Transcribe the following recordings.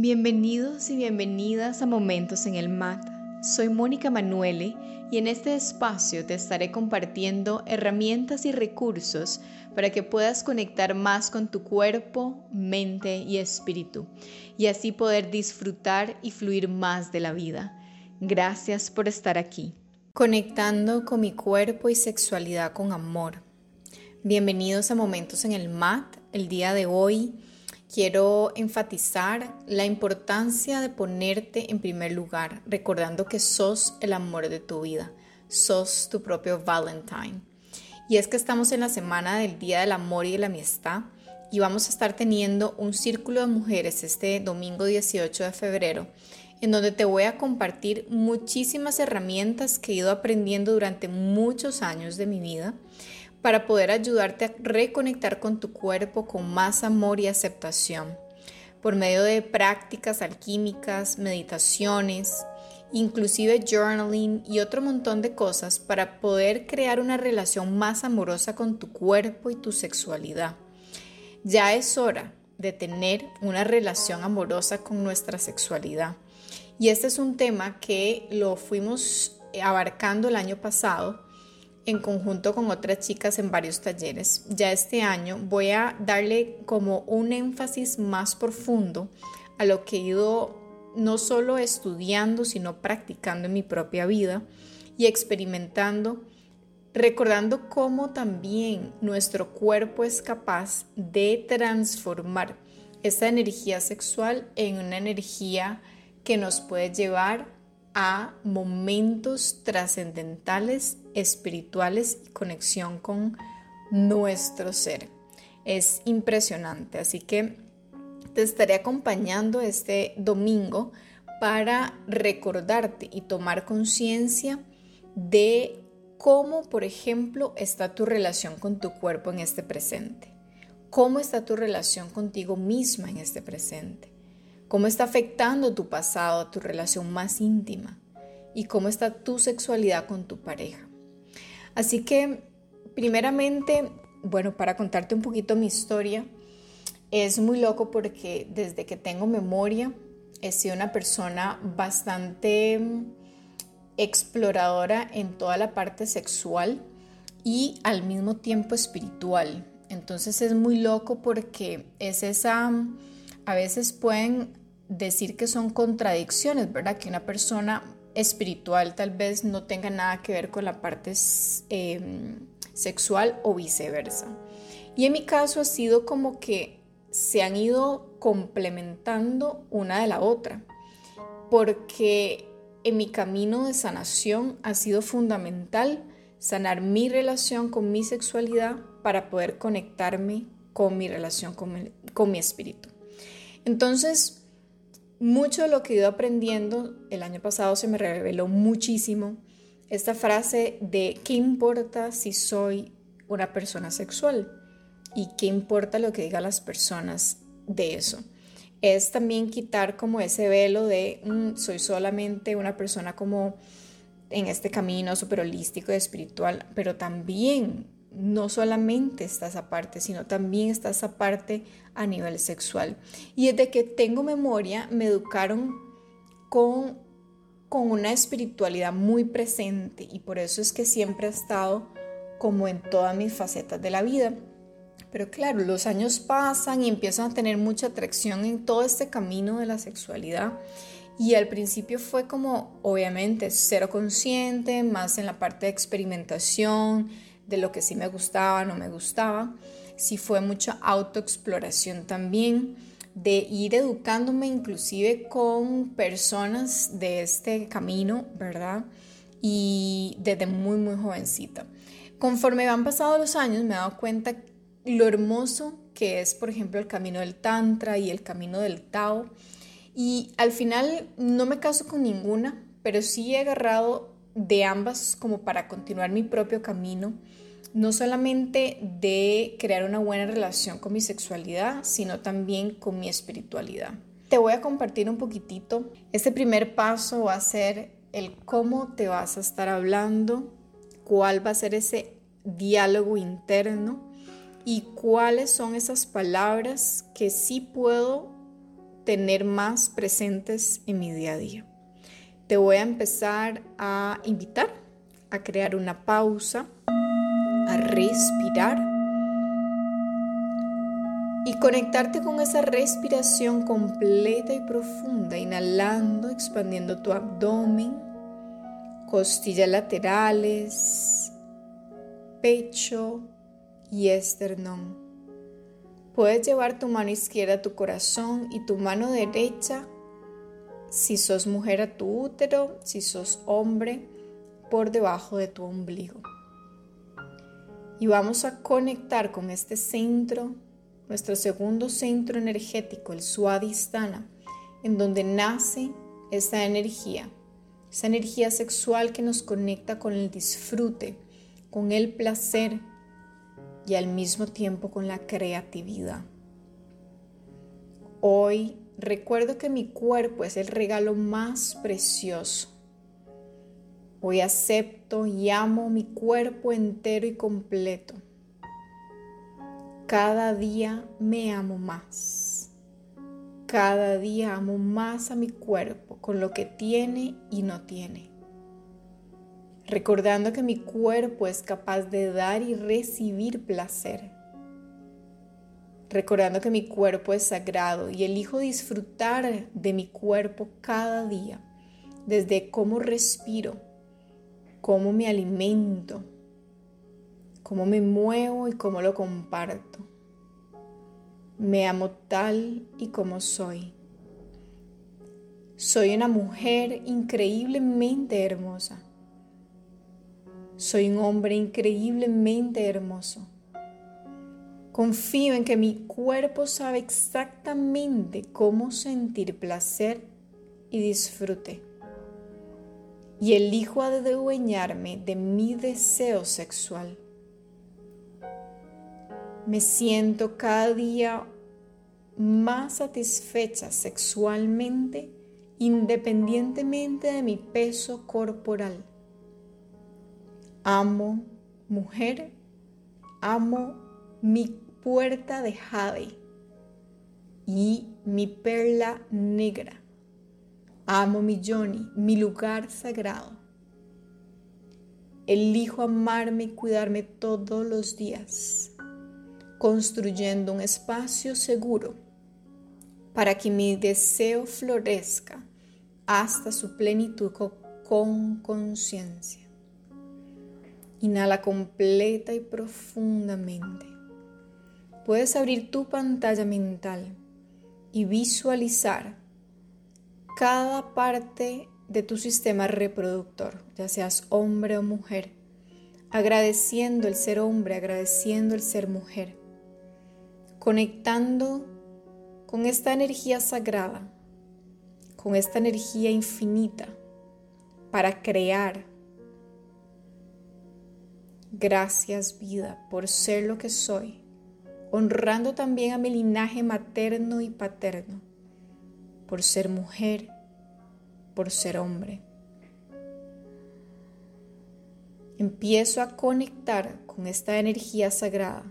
Bienvenidos y bienvenidas a Momentos en el MAT. Soy Mónica Manuele y en este espacio te estaré compartiendo herramientas y recursos para que puedas conectar más con tu cuerpo, mente y espíritu y así poder disfrutar y fluir más de la vida. Gracias por estar aquí. Conectando con mi cuerpo y sexualidad con amor. Bienvenidos a Momentos en el MAT. El día de hoy quiero enfatizar la importancia de ponerte en primer lugar, recordando que sos el amor de tu vida, sos tu propio Valentine. Y es que estamos en la semana del Día del Amor y de la Amistad y vamos a estar teniendo un círculo de mujeres este domingo 18 de febrero, en donde te voy a compartir muchísimas herramientas que he ido aprendiendo durante muchos años de mi vida para poder ayudarte a reconectar con tu cuerpo con más amor y aceptación, por medio de prácticas alquímicas, meditaciones, inclusive journaling y otro montón de cosas para poder crear una relación más amorosa con tu cuerpo y tu sexualidad. Ya es hora de tener una relación amorosa con nuestra sexualidad. Y este es un tema que lo fuimos abarcando el año pasado en conjunto con otras chicas en varios talleres. Ya este año voy a darle como un énfasis más profundo a lo que he ido no solo estudiando, sino practicando en mi propia vida y experimentando, recordando cómo también nuestro cuerpo es capaz de transformar esa energía sexual en una energía que nos puede llevar a momentos trascendentales, espirituales y conexión con nuestro ser. Es impresionante, así que te estaré acompañando este domingo para recordarte y tomar conciencia de cómo, por ejemplo, está tu relación con tu cuerpo en este presente. ¿Cómo está tu relación contigo misma en este presente? Cómo está afectando tu pasado a tu relación más íntima y cómo está tu sexualidad con tu pareja. Así que, primeramente, bueno, para contarte un poquito mi historia, es muy loco porque desde que tengo memoria he sido una persona bastante exploradora en toda la parte sexual y al mismo tiempo espiritual. Entonces es muy loco porque es esa, a veces pueden decir que son contradicciones, ¿verdad? Que una persona espiritual tal vez no tenga nada que ver con la parte em, sexual o viceversa. Y en mi caso ha sido como que se han ido complementando una de la otra, porque en mi camino de sanación ha sido fundamental sanar mi relación con mi sexualidad para poder conectarme con mi relación con con mi espíritu. Entonces, mucho de lo que he ido aprendiendo el año pasado se me reveló muchísimo. Esta frase de ¿qué importa si soy una persona sexual? ¿Y qué importa lo que digan las personas de eso? Es también quitar como ese velo de mm, soy solamente una persona como en este camino súper holístico y espiritual, pero también no solamente está esa parte, sino también está esa parte a nivel sexual. Y desde que tengo memoria, me educaron con, con una espiritualidad muy presente y por eso es que siempre ha estado como en todas mis facetas de la vida. Pero claro, los años pasan y empiezan a tener mucha atracción en todo este camino de la sexualidad. Y al principio fue como, obviamente, cero consciente, más en la parte de experimentación, de lo que sí me gustaba, no me gustaba. Sí fue mucha autoexploración también, de ir educándome inclusive con personas de este camino, ¿verdad? Y desde muy, muy jovencita. Conforme van pasado los años me he dado cuenta lo hermoso que es, por ejemplo, el camino del Tantra y el camino del Tao. Y al final no me caso con ninguna, pero sí he agarrado de ambas como para continuar mi propio camino no solamente de crear una buena relación con mi sexualidad, sino también con mi espiritualidad. Te voy a compartir un poquitito. Este primer paso va a ser el cómo te vas a estar hablando, cuál va a ser ese diálogo interno y cuáles son esas palabras que sí puedo tener más presentes en mi día a día. Te voy a empezar a invitar a crear una pausa, a respirar y conectarte con esa respiración completa y profunda, inhalando, expandiendo tu abdomen, costillas laterales, pecho y esternón. Puedes llevar tu mano izquierda a tu corazón y tu mano derecha, si sos mujer, a tu útero, si sos hombre, por debajo de tu ombligo. Y vamos a conectar con este centro, nuestro segundo centro energético, el Swadhisthana, en donde nace esta energía, esa energía sexual que nos conecta con el disfrute, con el placer y al mismo tiempo con la creatividad. Hoy recuerdo que mi cuerpo es el regalo más precioso. Hoy acepto y amo mi cuerpo entero y completo. Cada día me amo más. Cada día amo más a mi cuerpo con lo que tiene y no tiene recordando que mi cuerpo es capaz de dar y recibir placer, recordando que mi cuerpo es sagrado y elijo disfrutar de mi cuerpo cada día, desde cómo respiro, cómo me alimento, cómo me muevo y cómo lo comparto. Me amo tal y como soy. Soy una mujer increíblemente hermosa soy un hombre increíblemente hermoso. Confío en que mi cuerpo sabe exactamente cómo sentir placer y disfrute. Y elijo adueñarme de mi deseo sexual. Me siento cada día más satisfecha sexualmente independientemente de mi peso corporal. Amo, mujer, amo mi puerta de jade y mi perla negra. Amo mi Johnny, mi lugar sagrado. Elijo amarme y cuidarme todos los días, construyendo un espacio seguro para que mi deseo florezca hasta su plenitud con conciencia. Inhala completa y profundamente. Puedes abrir tu pantalla mental y visualizar cada parte de tu sistema reproductor, ya seas hombre o mujer, agradeciendo el ser hombre, agradeciendo el ser mujer, conectando con esta energía sagrada, con esta energía infinita para crear. Gracias vida por ser lo que soy, honrando también a mi linaje materno y paterno, por ser mujer, por ser hombre. Empiezo a conectar con esta energía sagrada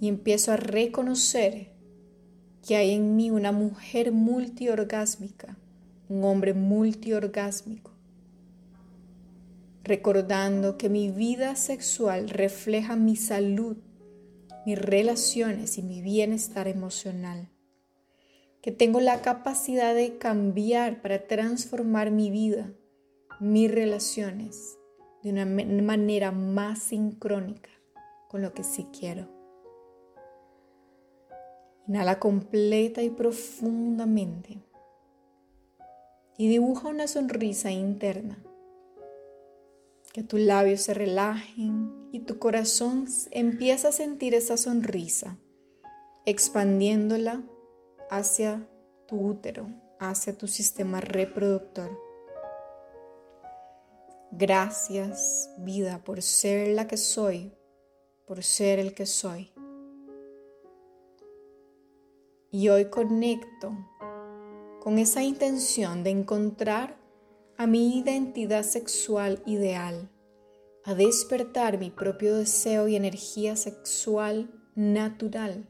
y empiezo a reconocer que hay en mí una mujer multiorgásmica, un hombre multiorgásmico recordando que mi vida sexual refleja mi salud, mis relaciones y mi bienestar emocional, que tengo la capacidad de cambiar para transformar mi vida, mis relaciones, de una manera más sincrónica con lo que sí quiero. Inhala completa y profundamente. Y dibuja una sonrisa interna. Que tus labios se relajen y tu corazón empieza a sentir esa sonrisa, expandiéndola hacia tu útero, hacia tu sistema reproductor. Gracias, vida, por ser la que soy, por ser el que soy. Y hoy conecto con esa intención de encontrar a mi identidad sexual ideal, a despertar mi propio deseo y energía sexual natural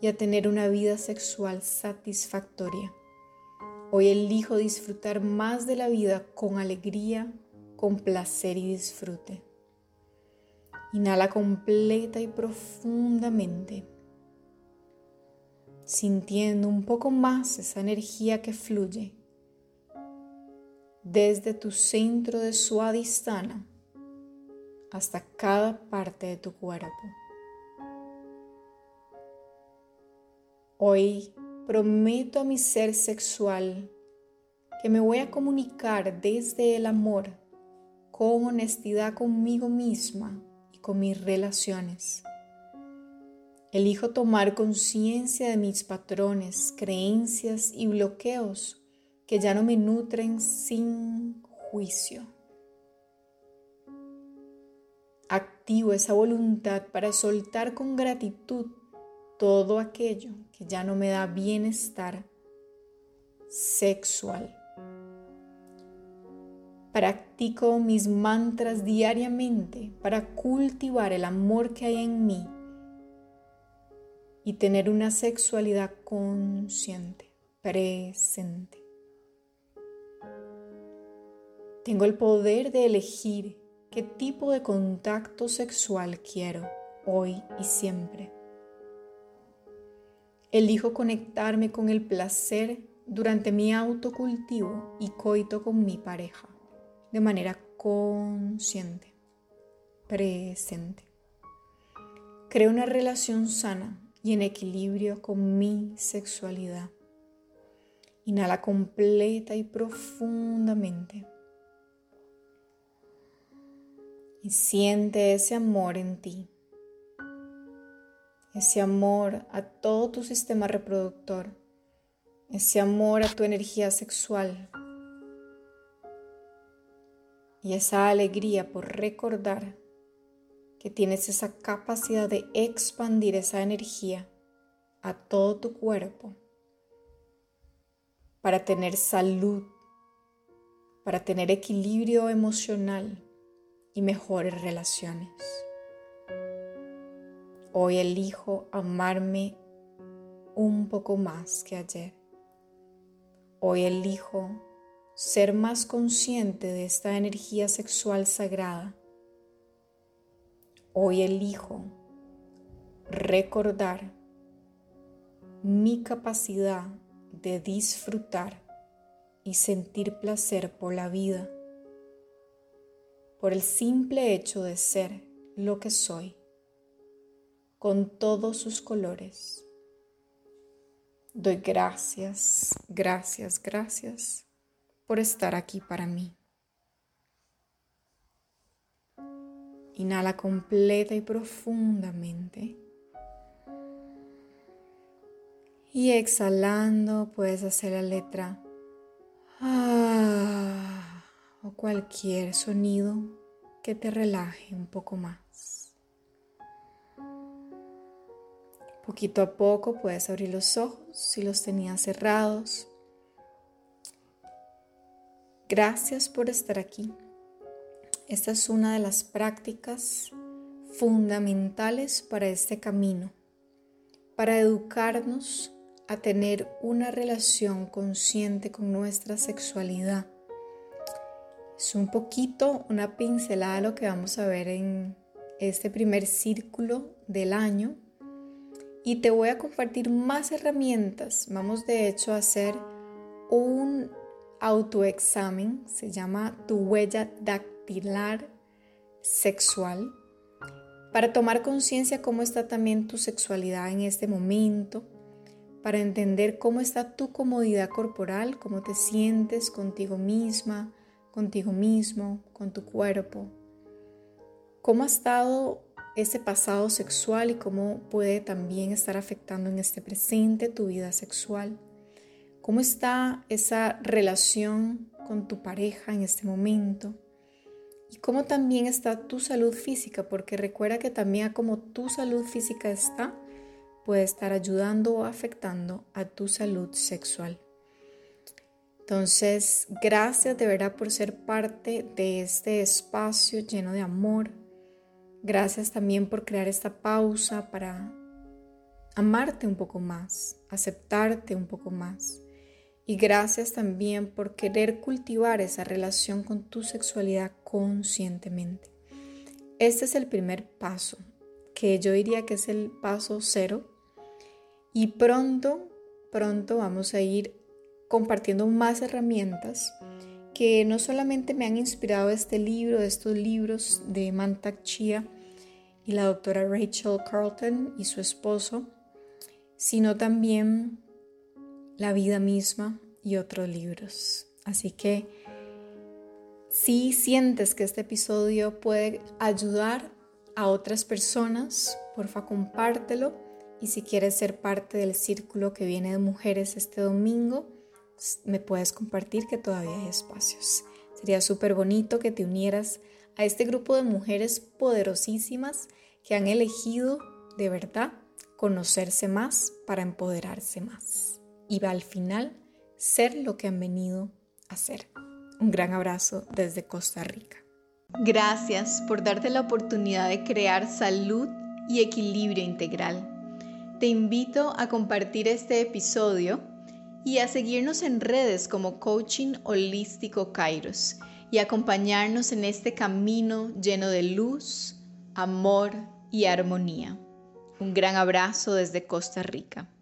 y a tener una vida sexual satisfactoria. Hoy elijo disfrutar más de la vida con alegría, con placer y disfrute. Inhala completa y profundamente, sintiendo un poco más esa energía que fluye desde tu centro de suadistana hasta cada parte de tu cuerpo. Hoy prometo a mi ser sexual que me voy a comunicar desde el amor con honestidad conmigo misma y con mis relaciones. Elijo tomar conciencia de mis patrones, creencias y bloqueos que ya no me nutren sin juicio. Activo esa voluntad para soltar con gratitud todo aquello que ya no me da bienestar sexual. Practico mis mantras diariamente para cultivar el amor que hay en mí y tener una sexualidad consciente, presente. Tengo el poder de elegir qué tipo de contacto sexual quiero hoy y siempre. Elijo conectarme con el placer durante mi autocultivo y coito con mi pareja de manera consciente, presente. Creo una relación sana y en equilibrio con mi sexualidad. Inhala completa y profundamente. Y siente ese amor en ti. Ese amor a todo tu sistema reproductor, ese amor a tu energía sexual. Y esa alegría por recordar que tienes esa capacidad de expandir esa energía a todo tu cuerpo para tener salud, para tener equilibrio emocional y mejores relaciones. Hoy elijo amarme un poco más que ayer. Hoy elijo ser más consciente de esta energía sexual sagrada. Hoy elijo recordar mi capacidad de disfrutar y sentir placer por la vida, por el simple hecho de ser lo que soy con todos sus colores. Doy gracias, gracias, gracias por estar aquí para mí. Inhala completa y profundamente. Y exhalando puedes hacer la letra ah, o cualquier sonido que te relaje un poco más. Poquito a poco puedes abrir los ojos si los tenías cerrados. Gracias por estar aquí. Esta es una de las prácticas fundamentales para este camino, para educarnos a tener una relación consciente con nuestra sexualidad. Es un poquito una pincelada lo que vamos a ver en este primer círculo del año. Y te voy a compartir más herramientas. Vamos de hecho a hacer un autoexamen, se llama tu huella dactilar sexual, para tomar conciencia cómo está también tu sexualidad en este momento, para entender cómo está tu comodidad corporal, cómo te sientes contigo misma, contigo mismo, con tu cuerpo, cómo ha estado ese pasado sexual y cómo puede también estar afectando en este presente tu vida sexual. ¿Cómo está esa relación con tu pareja en este momento? Y cómo también está tu salud física, porque recuerda que también como tu salud física está, puede estar ayudando o afectando a tu salud sexual. Entonces, gracias de verdad por ser parte de este espacio lleno de amor, Gracias también por crear esta pausa para amarte un poco más, aceptarte un poco más. Y gracias también por querer cultivar esa relación con tu sexualidad conscientemente. Este es el primer paso, que yo diría que es el paso cero. Y pronto, pronto vamos a ir compartiendo más herramientas que no solamente me han inspirado este libro, estos libros de Mantak Chia y la doctora Rachel Carlton y su esposo, sino también la vida misma y otros libros. Así que si sientes que este episodio puede ayudar a otras personas, porfa compártelo. Y si quieres ser parte del círculo que viene de mujeres este domingo, me puedes compartir que todavía hay espacios. Sería súper bonito que te unieras a este grupo de mujeres poderosísimas que han elegido de verdad conocerse más para empoderarse más y va al final ser lo que han venido a ser. Un gran abrazo desde Costa Rica. Gracias por darte la oportunidad de crear salud y equilibrio integral. Te invito a compartir este episodio y a seguirnos en redes como Coaching Holístico Kairos y acompañarnos en este camino lleno de luz, amor y armonía. Un gran abrazo desde Costa Rica.